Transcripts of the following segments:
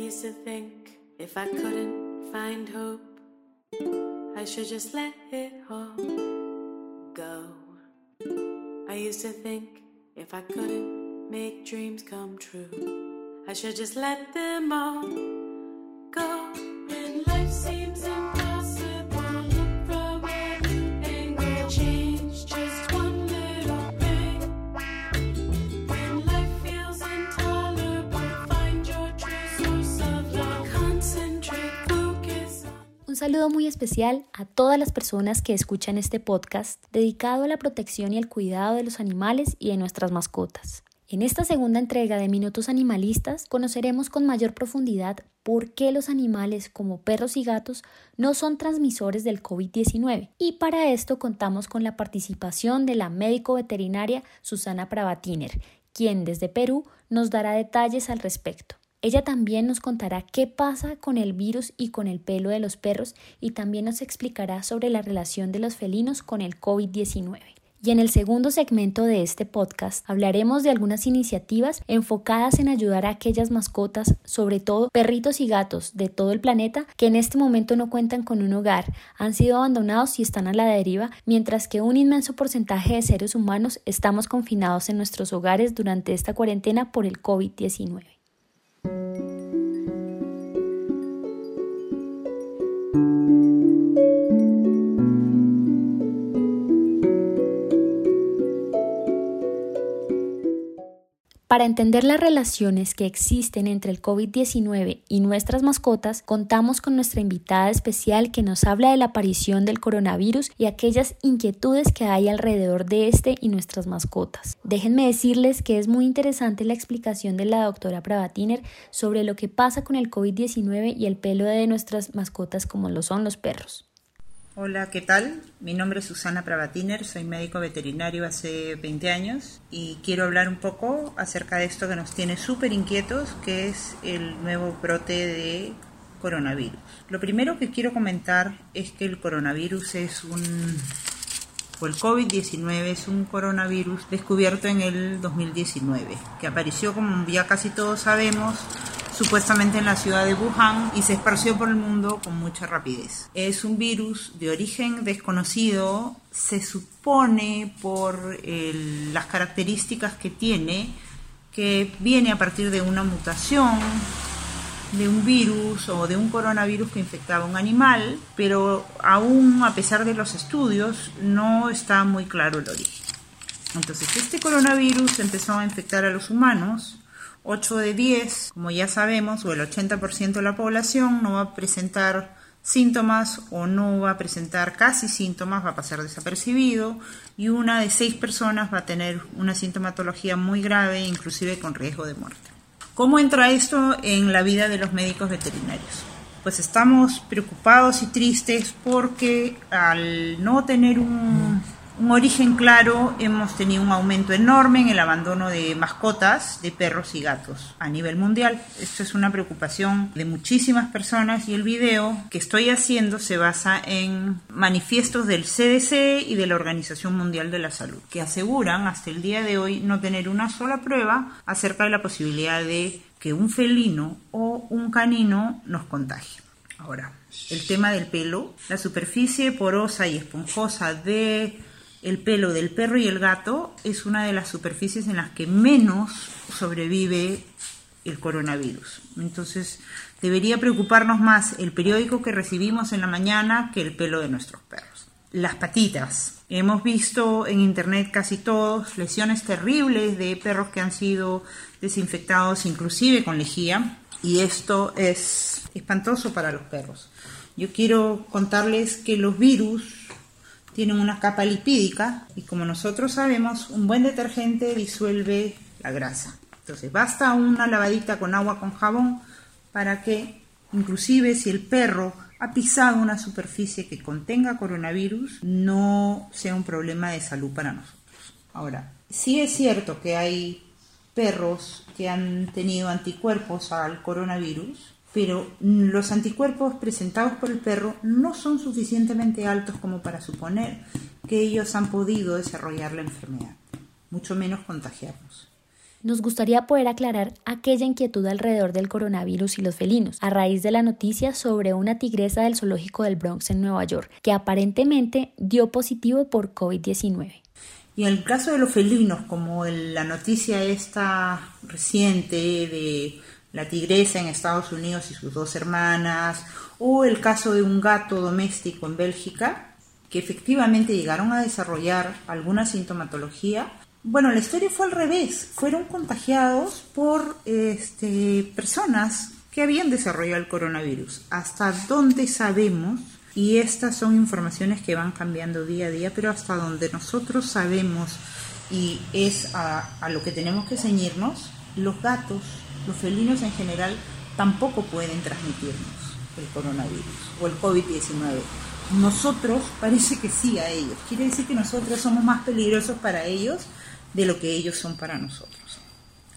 used to think if I couldn't find hope, I should just let it all go. I used to think if I couldn't make dreams come true, I should just let them all go. Saludo muy especial a todas las personas que escuchan este podcast dedicado a la protección y el cuidado de los animales y de nuestras mascotas. En esta segunda entrega de Minutos Animalistas conoceremos con mayor profundidad por qué los animales como perros y gatos no son transmisores del COVID-19 y para esto contamos con la participación de la médico veterinaria Susana Pravatiner, quien desde Perú nos dará detalles al respecto. Ella también nos contará qué pasa con el virus y con el pelo de los perros y también nos explicará sobre la relación de los felinos con el COVID-19. Y en el segundo segmento de este podcast hablaremos de algunas iniciativas enfocadas en ayudar a aquellas mascotas, sobre todo perritos y gatos de todo el planeta, que en este momento no cuentan con un hogar, han sido abandonados y están a la deriva, mientras que un inmenso porcentaje de seres humanos estamos confinados en nuestros hogares durante esta cuarentena por el COVID-19. Música Para entender las relaciones que existen entre el COVID-19 y nuestras mascotas, contamos con nuestra invitada especial que nos habla de la aparición del coronavirus y aquellas inquietudes que hay alrededor de este y nuestras mascotas. Déjenme decirles que es muy interesante la explicación de la doctora Pravatiner sobre lo que pasa con el COVID-19 y el pelo de nuestras mascotas como lo son los perros. Hola, ¿qué tal? Mi nombre es Susana Pravatiner, soy médico veterinario hace 20 años y quiero hablar un poco acerca de esto que nos tiene súper inquietos, que es el nuevo brote de coronavirus. Lo primero que quiero comentar es que el coronavirus es un o el COVID-19 es un coronavirus descubierto en el 2019, que apareció, como ya casi todos sabemos, supuestamente en la ciudad de Wuhan y se esparció por el mundo con mucha rapidez. Es un virus de origen desconocido, se supone por las características que tiene, que viene a partir de una mutación de un virus o de un coronavirus que infectaba un animal, pero aún a pesar de los estudios no está muy claro el origen. Entonces, este coronavirus empezó a infectar a los humanos 8 de 10, como ya sabemos, o el 80% de la población no va a presentar síntomas o no va a presentar casi síntomas, va a pasar desapercibido y una de 6 personas va a tener una sintomatología muy grave, inclusive con riesgo de muerte. ¿Cómo entra esto en la vida de los médicos veterinarios? Pues estamos preocupados y tristes porque al no tener un un origen claro, hemos tenido un aumento enorme en el abandono de mascotas, de perros y gatos a nivel mundial. Esto es una preocupación de muchísimas personas y el video que estoy haciendo se basa en manifiestos del CDC y de la Organización Mundial de la Salud, que aseguran hasta el día de hoy no tener una sola prueba acerca de la posibilidad de que un felino o un canino nos contagie. Ahora, el tema del pelo, la superficie porosa y esponjosa de el pelo del perro y el gato es una de las superficies en las que menos sobrevive el coronavirus. Entonces, debería preocuparnos más el periódico que recibimos en la mañana que el pelo de nuestros perros. Las patitas. Hemos visto en internet casi todos lesiones terribles de perros que han sido desinfectados inclusive con lejía y esto es espantoso para los perros. Yo quiero contarles que los virus tienen una capa lipídica y como nosotros sabemos, un buen detergente disuelve la grasa. Entonces basta una lavadita con agua con jabón para que inclusive si el perro ha pisado una superficie que contenga coronavirus, no sea un problema de salud para nosotros. Ahora, sí es cierto que hay perros que han tenido anticuerpos al coronavirus, pero los anticuerpos presentados por el perro no son suficientemente altos como para suponer que ellos han podido desarrollar la enfermedad, mucho menos contagiarnos. nos gustaría poder aclarar aquella inquietud alrededor del coronavirus y los felinos, a raíz de la noticia sobre una tigresa del zoológico del Bronx en Nueva York, que aparentemente dio positivo por COVID-19. Y en el caso de los felinos, como la noticia esta reciente de la tigresa en Estados Unidos y sus dos hermanas, o el caso de un gato doméstico en Bélgica, que efectivamente llegaron a desarrollar alguna sintomatología, bueno, la historia fue al revés. Fueron contagiados por este, personas que habían desarrollado el coronavirus. Hasta donde sabemos, y estas son informaciones que van cambiando día a día, pero hasta donde nosotros sabemos y es a, a lo que tenemos que ceñirnos, los gatos, los felinos en general, tampoco pueden transmitirnos el coronavirus o el COVID-19. Nosotros parece que sí a ellos. Quiere decir que nosotros somos más peligrosos para ellos de lo que ellos son para nosotros.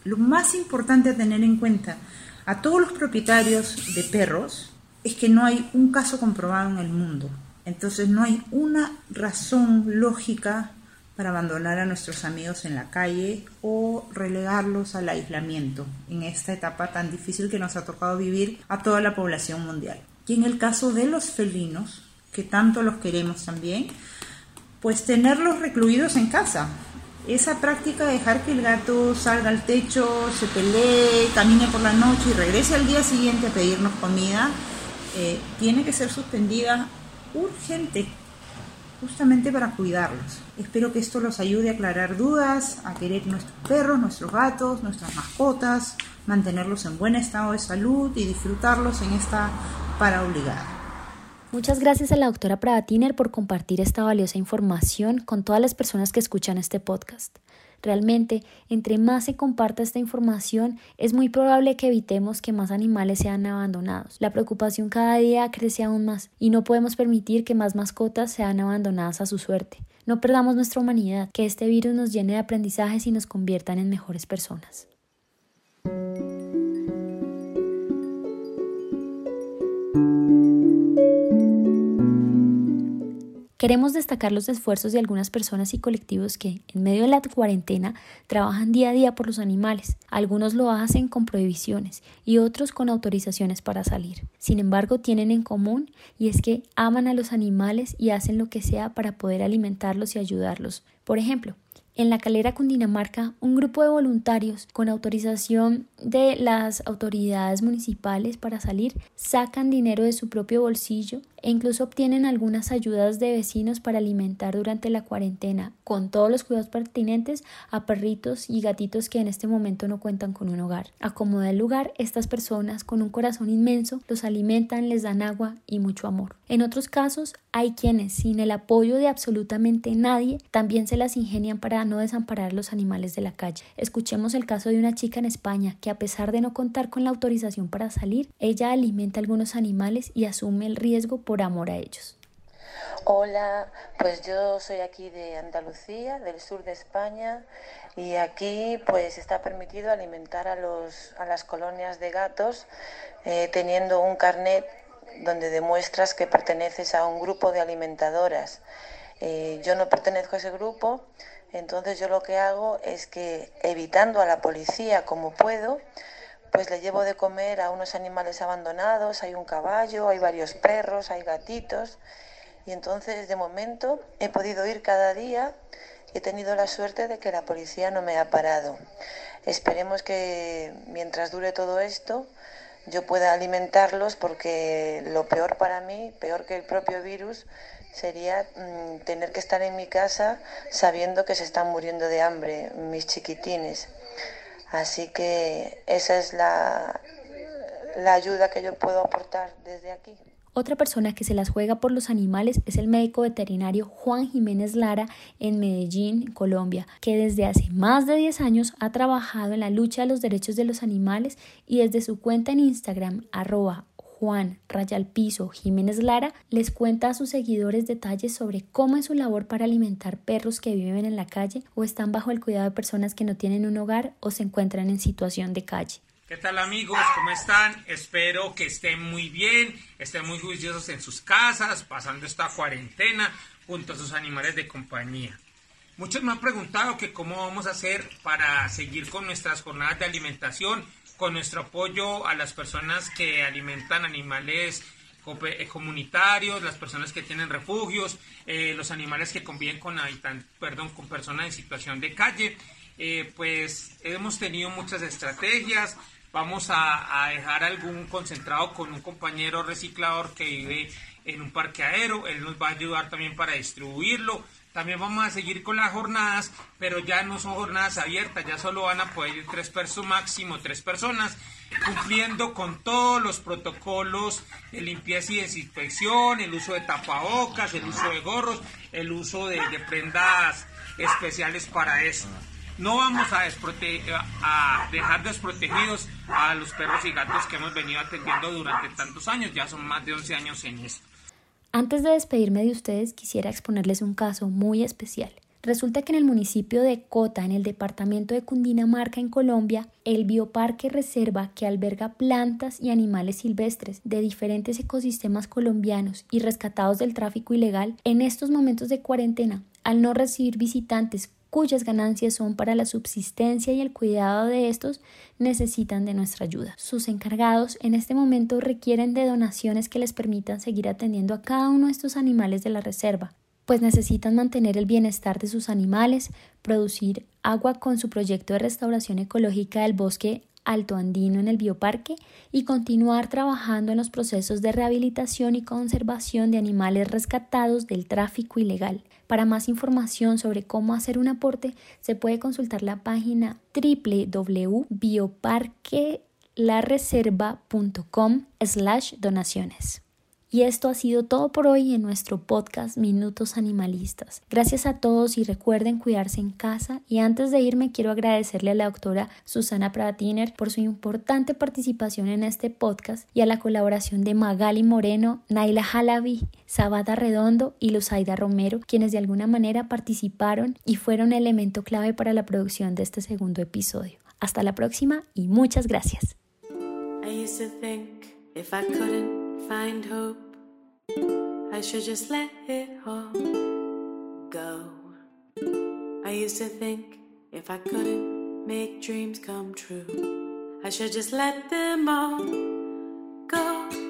Lo más importante a tener en cuenta a todos los propietarios de perros es que no hay un caso comprobado en el mundo. Entonces no hay una razón lógica para abandonar a nuestros amigos en la calle o relegarlos al aislamiento en esta etapa tan difícil que nos ha tocado vivir a toda la población mundial. Y en el caso de los felinos, que tanto los queremos también, pues tenerlos recluidos en casa, esa práctica de dejar que el gato salga al techo, se pelee, camine por la noche y regrese al día siguiente a pedirnos comida, eh, tiene que ser suspendida urgente, justamente para cuidarlos. Espero que esto los ayude a aclarar dudas, a querer nuestros perros, nuestros gatos, nuestras mascotas, mantenerlos en buen estado de salud y disfrutarlos en esta para obligada. Muchas gracias a la doctora Pravatiner por compartir esta valiosa información con todas las personas que escuchan este podcast. Realmente, entre más se comparta esta información, es muy probable que evitemos que más animales sean abandonados. La preocupación cada día crece aún más y no podemos permitir que más mascotas sean abandonadas a su suerte. No perdamos nuestra humanidad, que este virus nos llene de aprendizajes y nos conviertan en mejores personas. Queremos destacar los esfuerzos de algunas personas y colectivos que, en medio de la cuarentena, trabajan día a día por los animales. Algunos lo hacen con prohibiciones y otros con autorizaciones para salir. Sin embargo, tienen en común y es que aman a los animales y hacen lo que sea para poder alimentarlos y ayudarlos. Por ejemplo, en la calera Cundinamarca, un grupo de voluntarios con autorización de las autoridades municipales para salir sacan dinero de su propio bolsillo e incluso obtienen algunas ayudas de vecinos para alimentar durante la cuarentena, con todos los cuidados pertinentes a perritos y gatitos que en este momento no cuentan con un hogar. A como del lugar, estas personas con un corazón inmenso los alimentan, les dan agua y mucho amor. En otros casos, hay quienes, sin el apoyo de absolutamente nadie, también se las ingenian para no desamparar los animales de la calle. Escuchemos el caso de una chica en España que a pesar de no contar con la autorización para salir, ella alimenta algunos animales y asume el riesgo por amor a ellos. Hola, pues yo soy aquí de Andalucía, del sur de España, y aquí pues está permitido alimentar a, los, a las colonias de gatos eh, teniendo un carnet donde demuestras que perteneces a un grupo de alimentadoras. Eh, yo no pertenezco a ese grupo, entonces yo lo que hago es que evitando a la policía como puedo, pues le llevo de comer a unos animales abandonados, hay un caballo, hay varios perros, hay gatitos. Y entonces de momento he podido ir cada día y he tenido la suerte de que la policía no me ha parado. Esperemos que mientras dure todo esto yo pueda alimentarlos porque lo peor para mí, peor que el propio virus, sería mm, tener que estar en mi casa sabiendo que se están muriendo de hambre mis chiquitines. Así que esa es la, la ayuda que yo puedo aportar desde aquí. Otra persona que se las juega por los animales es el médico veterinario Juan Jiménez Lara en Medellín, Colombia, que desde hace más de 10 años ha trabajado en la lucha de los derechos de los animales y desde su cuenta en Instagram, arroba Juan Rayalpiso Jiménez Lara les cuenta a sus seguidores detalles sobre cómo es su labor para alimentar perros que viven en la calle o están bajo el cuidado de personas que no tienen un hogar o se encuentran en situación de calle. ¿Qué tal amigos? ¿Cómo están? Espero que estén muy bien, estén muy juiciosos en sus casas, pasando esta cuarentena junto a sus animales de compañía. Muchos me han preguntado que cómo vamos a hacer para seguir con nuestras jornadas de alimentación, con nuestro apoyo a las personas que alimentan animales eh, comunitarios, las personas que tienen refugios, eh, los animales que conviven con perdón, con personas en situación de calle. Eh, pues hemos tenido muchas estrategias. Vamos a, a, dejar algún concentrado con un compañero reciclador que vive en un parque aéreo. Él nos va a ayudar también para distribuirlo. También vamos a seguir con las jornadas, pero ya no son jornadas abiertas, ya solo van a poder ir tres personas, máximo tres personas, cumpliendo con todos los protocolos de limpieza y desinfección, el uso de tapabocas, el uso de gorros, el uso de, prendas especiales para eso. No vamos a, a dejar desprotegidos a los perros y gatos que hemos venido atendiendo durante tantos años, ya son más de 11 años en esto. Antes de despedirme de ustedes, quisiera exponerles un caso muy especial. Resulta que en el municipio de Cota, en el departamento de Cundinamarca, en Colombia, el bioparque reserva que alberga plantas y animales silvestres de diferentes ecosistemas colombianos y rescatados del tráfico ilegal, en estos momentos de cuarentena, al no recibir visitantes cuyas ganancias son para la subsistencia y el cuidado de estos, necesitan de nuestra ayuda. Sus encargados en este momento requieren de donaciones que les permitan seguir atendiendo a cada uno de estos animales de la reserva, pues necesitan mantener el bienestar de sus animales, producir agua con su proyecto de restauración ecológica del bosque alto andino en el bioparque y continuar trabajando en los procesos de rehabilitación y conservación de animales rescatados del tráfico ilegal. Para más información sobre cómo hacer un aporte, se puede consultar la página www.bioparquelareserva.com slash donaciones. Y esto ha sido todo por hoy en nuestro podcast Minutos Animalistas. Gracias a todos y recuerden cuidarse en casa. Y antes de irme quiero agradecerle a la doctora Susana Pratiner por su importante participación en este podcast y a la colaboración de Magali Moreno, Naila Jalabi, Sabata Redondo y Luzaida Romero, quienes de alguna manera participaron y fueron elemento clave para la producción de este segundo episodio. Hasta la próxima y muchas gracias. Find hope. I should just let it all go. I used to think if I couldn't make dreams come true, I should just let them all go.